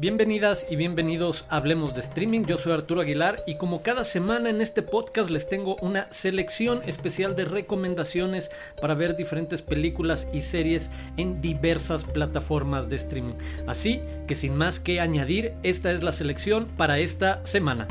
Bienvenidas y bienvenidos a Hablemos de Streaming, yo soy Arturo Aguilar y como cada semana en este podcast les tengo una selección especial de recomendaciones para ver diferentes películas y series en diversas plataformas de streaming. Así que sin más que añadir, esta es la selección para esta semana.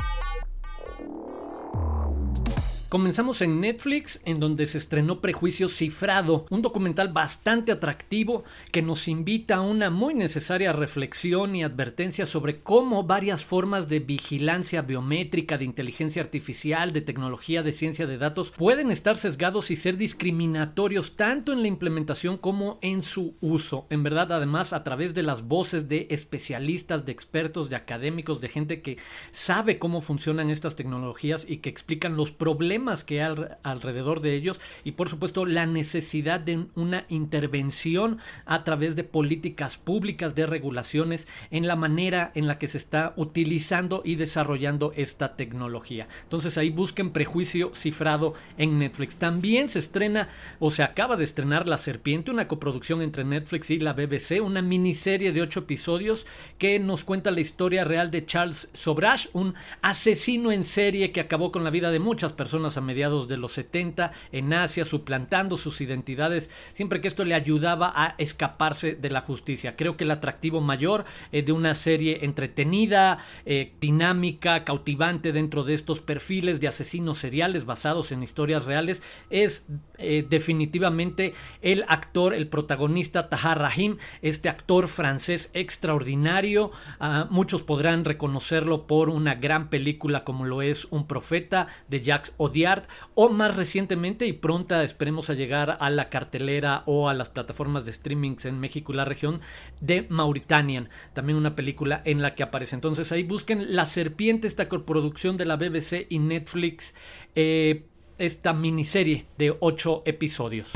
Comenzamos en Netflix, en donde se estrenó Prejuicio Cifrado, un documental bastante atractivo que nos invita a una muy necesaria reflexión y advertencia sobre cómo varias formas de vigilancia biométrica, de inteligencia artificial, de tecnología de ciencia de datos pueden estar sesgados y ser discriminatorios tanto en la implementación como en su uso. En verdad, además, a través de las voces de especialistas, de expertos, de académicos, de gente que sabe cómo funcionan estas tecnologías y que explican los problemas que hay alrededor de ellos y por supuesto la necesidad de una intervención a través de políticas públicas de regulaciones en la manera en la que se está utilizando y desarrollando esta tecnología. Entonces ahí busquen prejuicio cifrado en Netflix. También se estrena o se acaba de estrenar La Serpiente, una coproducción entre Netflix y la BBC, una miniserie de ocho episodios que nos cuenta la historia real de Charles Sobrash, un asesino en serie que acabó con la vida de muchas personas a mediados de los 70 en Asia, suplantando sus identidades, siempre que esto le ayudaba a escaparse de la justicia. Creo que el atractivo mayor eh, de una serie entretenida, eh, dinámica, cautivante dentro de estos perfiles de asesinos seriales basados en historias reales es eh, definitivamente el actor, el protagonista Tahar Rahim, este actor francés extraordinario. Ah, muchos podrán reconocerlo por una gran película como lo es Un Profeta de Jacques Audiard o más recientemente y pronta esperemos a llegar a la cartelera o a las plataformas de streamings en México y la región de Mauritanian, también una película en la que aparece. Entonces ahí busquen La Serpiente, esta coproducción de la BBC y Netflix, eh, esta miniserie de ocho episodios.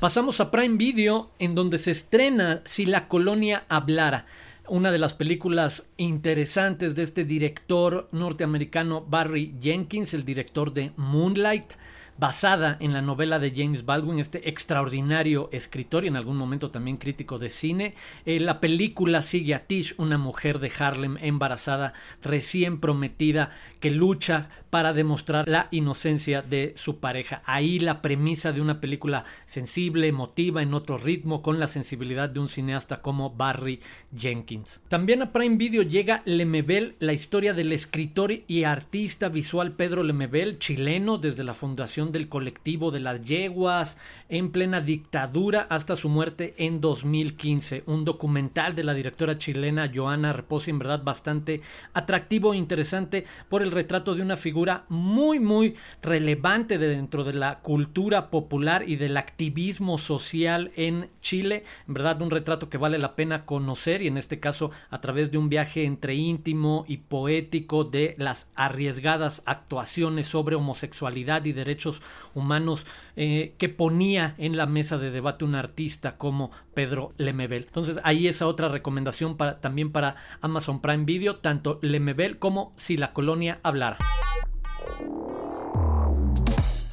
Pasamos a Prime Video, en donde se estrena Si la colonia hablara una de las películas interesantes de este director norteamericano Barry Jenkins, el director de Moonlight, basada en la novela de James Baldwin, este extraordinario escritor y en algún momento también crítico de cine. Eh, la película sigue a Tish, una mujer de Harlem embarazada, recién prometida, que lucha para demostrar la inocencia de su pareja. Ahí la premisa de una película sensible, emotiva, en otro ritmo, con la sensibilidad de un cineasta como Barry Jenkins. También a Prime Video llega Lemebel, la historia del escritor y artista visual Pedro Lemebel, chileno, desde la fundación del colectivo de las yeguas, en plena dictadura hasta su muerte en 2015. Un documental de la directora chilena Joana Reposi, en verdad bastante atractivo e interesante por el retrato de una figura muy, muy relevante dentro de la cultura popular y del activismo social en Chile. En verdad, un retrato que vale la pena conocer y en este caso a través de un viaje entre íntimo y poético de las arriesgadas actuaciones sobre homosexualidad y derechos humanos eh, que ponía en la mesa de debate un artista como Pedro Lemebel. Entonces ahí esa otra recomendación para, también para Amazon Prime Video, tanto Lemebel como Si la colonia hablara.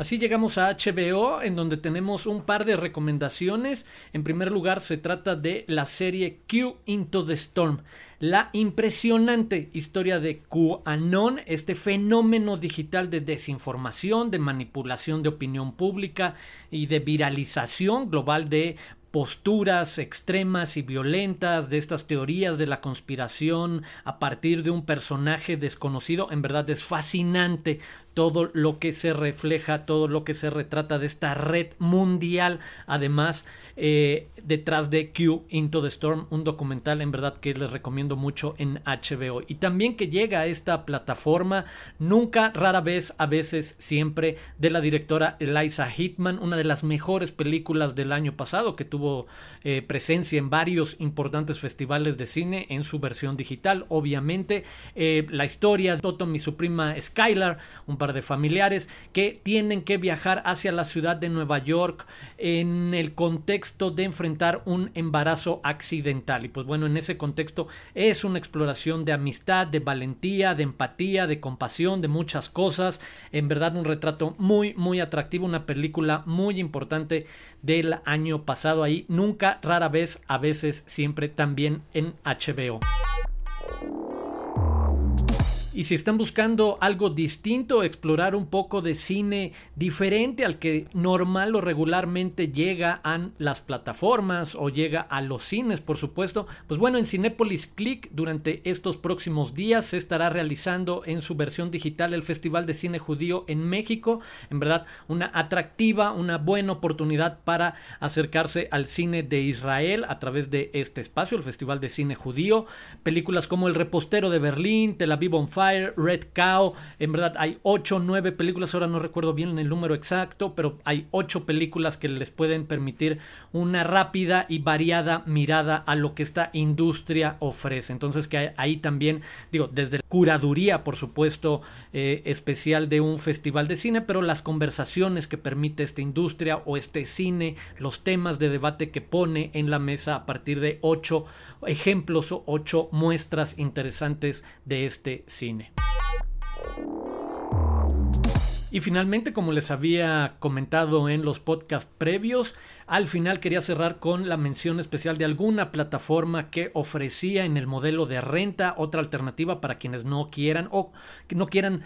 Así llegamos a HBO, en donde tenemos un par de recomendaciones. En primer lugar, se trata de la serie Q Into the Storm. La impresionante historia de QAnon, este fenómeno digital de desinformación, de manipulación de opinión pública y de viralización global de posturas extremas y violentas de estas teorías de la conspiración a partir de un personaje desconocido, en verdad es fascinante todo lo que se refleja, todo lo que se retrata de esta red mundial, además eh, detrás de Q Into the Storm, un documental en verdad que les recomiendo mucho en HBO. Y también que llega a esta plataforma, nunca, rara vez, a veces, siempre, de la directora Eliza Hitman, una de las mejores películas del año pasado que tuvo eh, presencia en varios importantes festivales de cine en su versión digital. Obviamente, eh, la historia de Totom y su prima Skylar, un de familiares que tienen que viajar hacia la ciudad de Nueva York en el contexto de enfrentar un embarazo accidental. Y pues bueno, en ese contexto es una exploración de amistad, de valentía, de empatía, de compasión, de muchas cosas. En verdad un retrato muy, muy atractivo, una película muy importante del año pasado. Ahí, nunca, rara vez, a veces, siempre también en HBO. Y si están buscando algo distinto, explorar un poco de cine diferente al que normal o regularmente llega a las plataformas o llega a los cines, por supuesto, pues bueno, en Cinepolis Click durante estos próximos días se estará realizando en su versión digital el Festival de Cine Judío en México. En verdad, una atractiva, una buena oportunidad para acercarse al cine de Israel a través de este espacio, el Festival de Cine Judío. Películas como El Repostero de Berlín, Tel Aviv on Fire, Red Cow. En verdad hay 8 o 9 películas, ahora no recuerdo bien el número exacto, pero hay 8 películas que les pueden permitir una rápida y variada mirada a lo que esta industria ofrece. Entonces que ahí también, digo, desde la curaduría, por supuesto, eh, especial de un festival de cine, pero las conversaciones que permite esta industria o este cine, los temas de debate que pone en la mesa a partir de 8 ejemplos o 8 muestras interesantes de este cine. Y finalmente, como les había comentado en los podcasts previos, al final quería cerrar con la mención especial de alguna plataforma que ofrecía en el modelo de renta otra alternativa para quienes no quieran o no quieran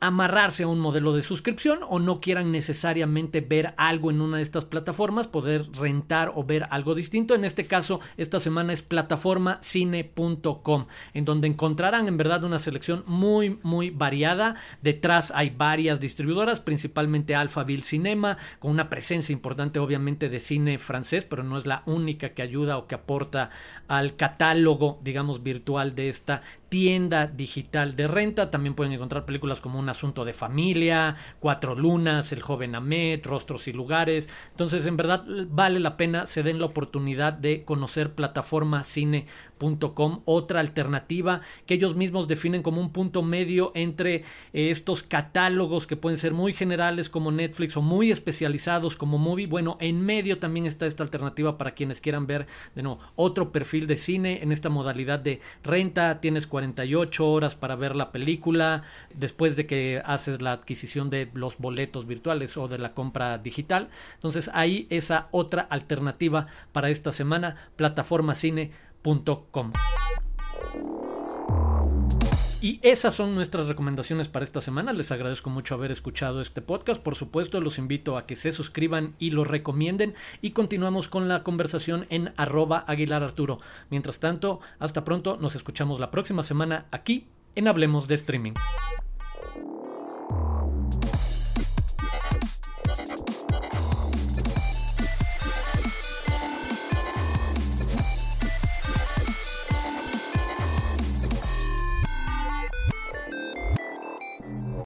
amarrarse a un modelo de suscripción o no quieran necesariamente ver algo en una de estas plataformas, poder rentar o ver algo distinto. En este caso, esta semana es plataformacine.com, en donde encontrarán en verdad una selección muy, muy variada. Detrás hay varias distribuidoras, principalmente Alphaville Cinema, con una presencia importante obviamente de cine francés, pero no es la única que ayuda o que aporta al catálogo, digamos, virtual de esta tienda digital de renta. También pueden encontrar películas como Un asunto de familia, Cuatro lunas, El joven Amet, Rostros y lugares. Entonces, en verdad vale la pena, se den la oportunidad de conocer plataforma cine otra alternativa que ellos mismos definen como un punto medio entre eh, estos catálogos que pueden ser muy generales como Netflix o muy especializados como Movie. Bueno, en medio también está esta alternativa para quienes quieran ver de otro perfil de cine en esta modalidad de renta. Tienes 48 horas para ver la película después de que haces la adquisición de los boletos virtuales o de la compra digital. Entonces ahí esa otra alternativa para esta semana, plataforma cine y esas son nuestras recomendaciones para esta semana. Les agradezco mucho haber escuchado este podcast. Por supuesto, los invito a que se suscriban y lo recomienden. Y continuamos con la conversación en arroba Aguilar Arturo. Mientras tanto, hasta pronto. Nos escuchamos la próxima semana aquí en Hablemos de Streaming.